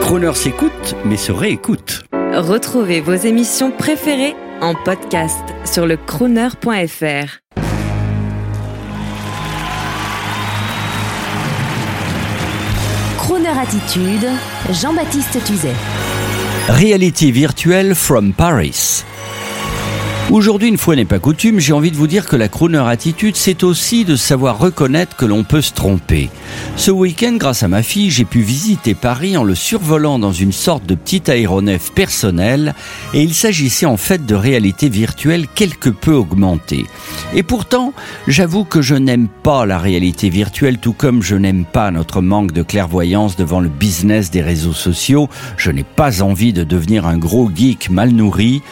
Croner s'écoute, mais se réécoute. Retrouvez vos émissions préférées en podcast sur le crooner.fr. Crooner Attitude, Jean-Baptiste Tuzet. Reality virtuelle from Paris. Aujourd'hui, une fois n'est pas coutume, j'ai envie de vous dire que la crooner attitude, c'est aussi de savoir reconnaître que l'on peut se tromper. Ce week-end, grâce à ma fille, j'ai pu visiter Paris en le survolant dans une sorte de petit aéronef personnel, et il s'agissait en fait de réalité virtuelle quelque peu augmentée. Et pourtant, j'avoue que je n'aime pas la réalité virtuelle, tout comme je n'aime pas notre manque de clairvoyance devant le business des réseaux sociaux. Je n'ai pas envie de devenir un gros geek mal nourri,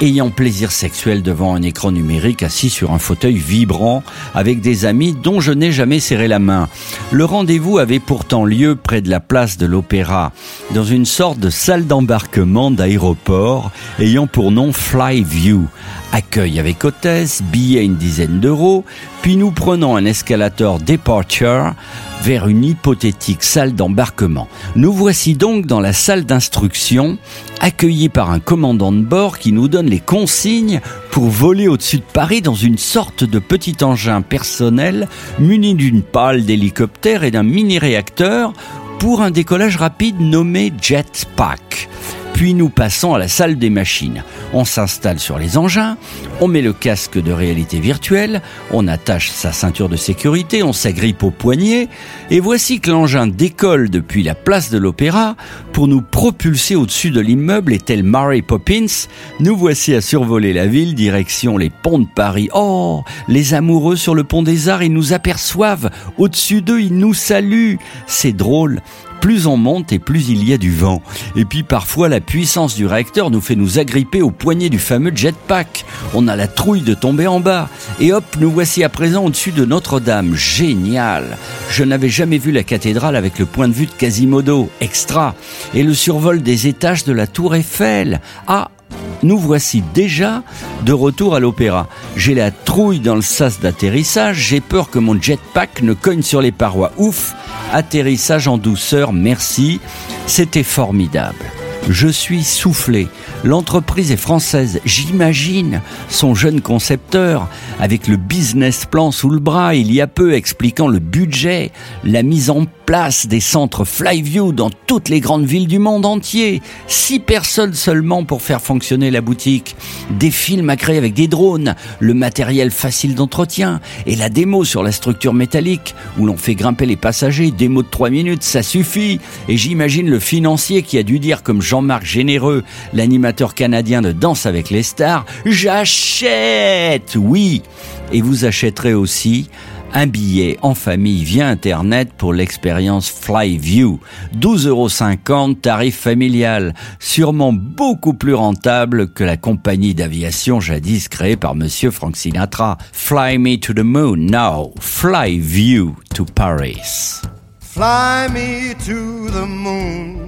ayant plaisir sexuel devant un écran numérique assis sur un fauteuil vibrant avec des amis dont je n'ai jamais serré la main. Le rendez-vous avait pourtant lieu près de la place de l'Opéra, dans une sorte de salle d'embarquement d'aéroport ayant pour nom Flyview. Accueil avec hôtesse, billet une dizaine d'euros, puis nous prenons un escalator Departure vers une hypothétique salle d'embarquement. Nous voici donc dans la salle d'instruction, accueillis par un commandant de bord qui nous donne les consignes pour voler au-dessus de Paris dans une sorte de petit engin personnel muni d'une pale d'hélicoptère et d'un mini-réacteur pour un décollage rapide nommé Jetpack. Puis nous passons à la salle des machines. On s'installe sur les engins, on met le casque de réalité virtuelle, on attache sa ceinture de sécurité, on s'agrippe au poignet, et voici que l'engin décolle depuis la place de l'Opéra pour nous propulser au-dessus de l'immeuble et tel Mary Poppins, nous voici à survoler la ville direction les ponts de Paris. Oh, les amoureux sur le pont des Arts, ils nous aperçoivent, au-dessus d'eux, ils nous saluent. C'est drôle, plus on monte et plus il y a du vent. Et puis parfois la puissance du réacteur nous fait nous agripper au poignet du fameux jetpack. On a la trouille de tomber en bas. Et hop, nous voici à présent au-dessus de Notre-Dame. Génial Je n'avais jamais vu la cathédrale avec le point de vue de Quasimodo. Extra Et le survol des étages de la tour Eiffel. Ah nous voici déjà de retour à l'opéra. J'ai la trouille dans le sas d'atterrissage, j'ai peur que mon jetpack ne cogne sur les parois. Ouf, atterrissage en douceur, merci, c'était formidable. Je suis soufflé. L'entreprise est française, j'imagine. Son jeune concepteur, avec le business plan sous le bras, il y a peu expliquant le budget, la mise en place des centres Flyview dans toutes les grandes villes du monde entier. Six personnes seulement pour faire fonctionner la boutique. Des films à créer avec des drones, le matériel facile d'entretien et la démo sur la structure métallique où l'on fait grimper les passagers. Démo de trois minutes, ça suffit. Et j'imagine le financier qui a dû dire comme Jean-Marc Généreux, l'animateur canadien de Danse avec les stars, j'achète, oui. Et vous achèterez aussi un billet en famille via Internet pour l'expérience Flyview. 12,50 euros, tarif familial. Sûrement beaucoup plus rentable que la compagnie d'aviation jadis créée par monsieur Frank Sinatra. Fly me to the moon now. Flyview to Paris. Fly me to the moon.